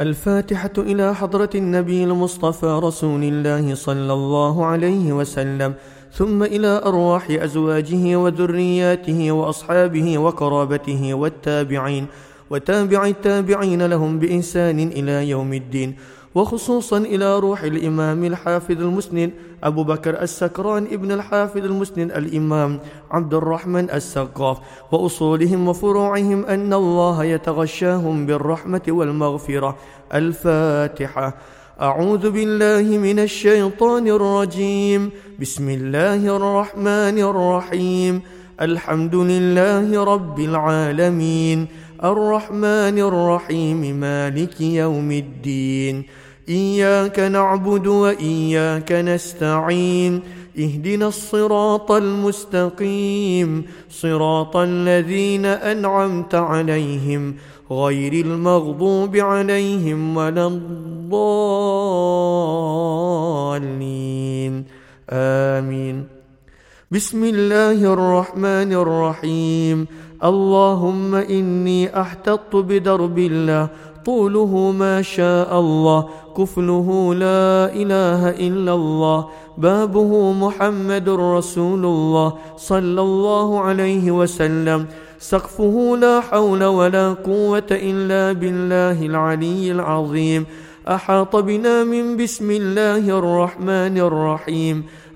الفاتحة إلى حضرة النبي المصطفى رسول الله صلى الله عليه وسلم ثم إلى أرواح أزواجه وذرياته وأصحابه وقرابته والتابعين وتابع التابعين لهم بإنسان إلى يوم الدين. وخصوصا إلى روح الإمام الحافظ المسند أبو بكر السكران ابن الحافظ المسند الإمام عبد الرحمن السقاف. وأصولهم وفروعهم أن الله يتغشاهم بالرحمة والمغفرة. الفاتحة. أعوذ بالله من الشيطان الرجيم. بسم الله الرحمن الرحيم. الحمد لله رب العالمين. الرحمن الرحيم مالك يوم الدين. إياك نعبد وإياك نستعين. اهدنا الصراط المستقيم. صراط الذين أنعمت عليهم غير المغضوب عليهم ولا الضالين. آمين. بسم الله الرحمن الرحيم. اللهم إني أحتط بدرب الله طوله ما شاء الله كفله لا إله إلا الله بابه محمد رسول الله صلى الله عليه وسلم سقفه لا حول ولا قوة إلا بالله العلي العظيم أحاط بنا من بسم الله الرحمن الرحيم.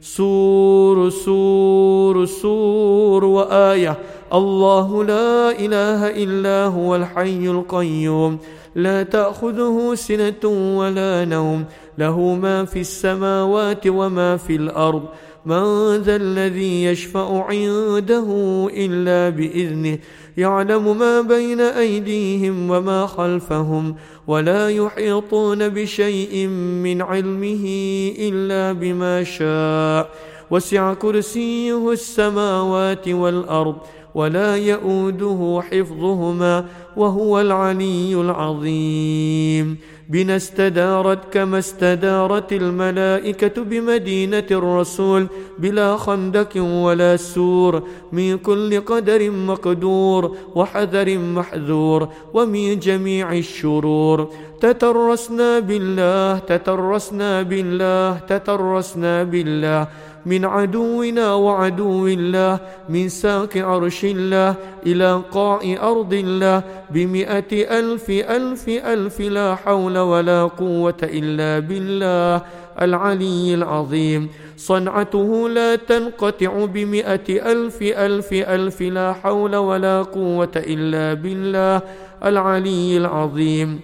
سور سور سور وآية. الله لا إله إلا هو الحي القيوم. لا تأخذه سنة ولا نوم. له ما في السماوات وما في الأرض. من ذا الذي يشفع عنده إلا بإذنه يعلم ما بين أيديهم وما خلفهم ولا يحيطون بشيء من علمه إلا بما شاء. وسع كرسيه السماوات والأرض ولا يؤوده حفظهما وهو العلي العظيم. بنا استدارت كما استدارت الملائكة بمدينة الرسول بلا خندق ولا سور من كل قدر مقدور وحذر محذور ومن جميع الشرور. تترسنا بالله تترسنا بالله تترسنا بالله. من عدونا وعدو الله من ساق عرش الله إلى قاع أرض الله بمئة ألف ألف ألف لا حول ولا قوة إلا بالله العلي العظيم. صنعته لا تنقطع بمئة ألف ألف ألف لا حول ولا قوة إلا بالله العلي العظيم.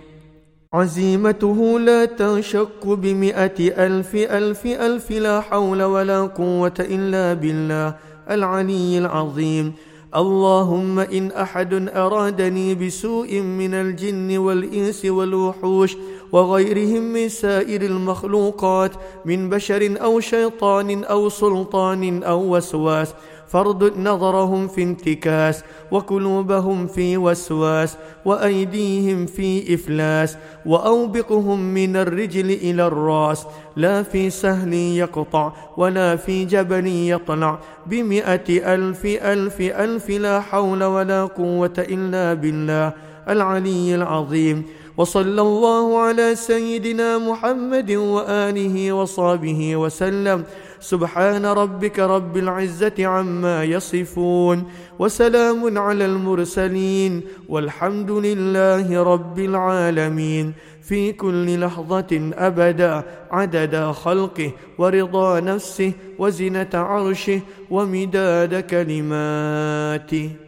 عزيمته لا تنشق بمئة ألف ألف ألف لا حول ولا قوة إلا بالله العلي العظيم. اللهم إن أحد أرادني بسوء من الجن والإنس والوحوش وغيرهم من سائر المخلوقات من بشر أو شيطان أو سلطان أو وسواس. فارد نظرهم في انتكاس وقلوبهم في وسواس وأيديهم في إفلاس وأوبقهم من الرجل إلى الرأس. لا في سهل يقطع ولا في جبل يطلع. بمئة ألف ألف ألف لا حول ولا قوة إلا بالله. العلي العظيم. وصلى الله على سيدنا محمد وآله وصحبه وسلم. سبحان ربك رب العزة عما يصفون وسلام على المرسلين والحمد لله رب العالمين. في كل لحظة أبدا عدد خلقه ورضا نفسه وزنة عرشه ومداد كلماته.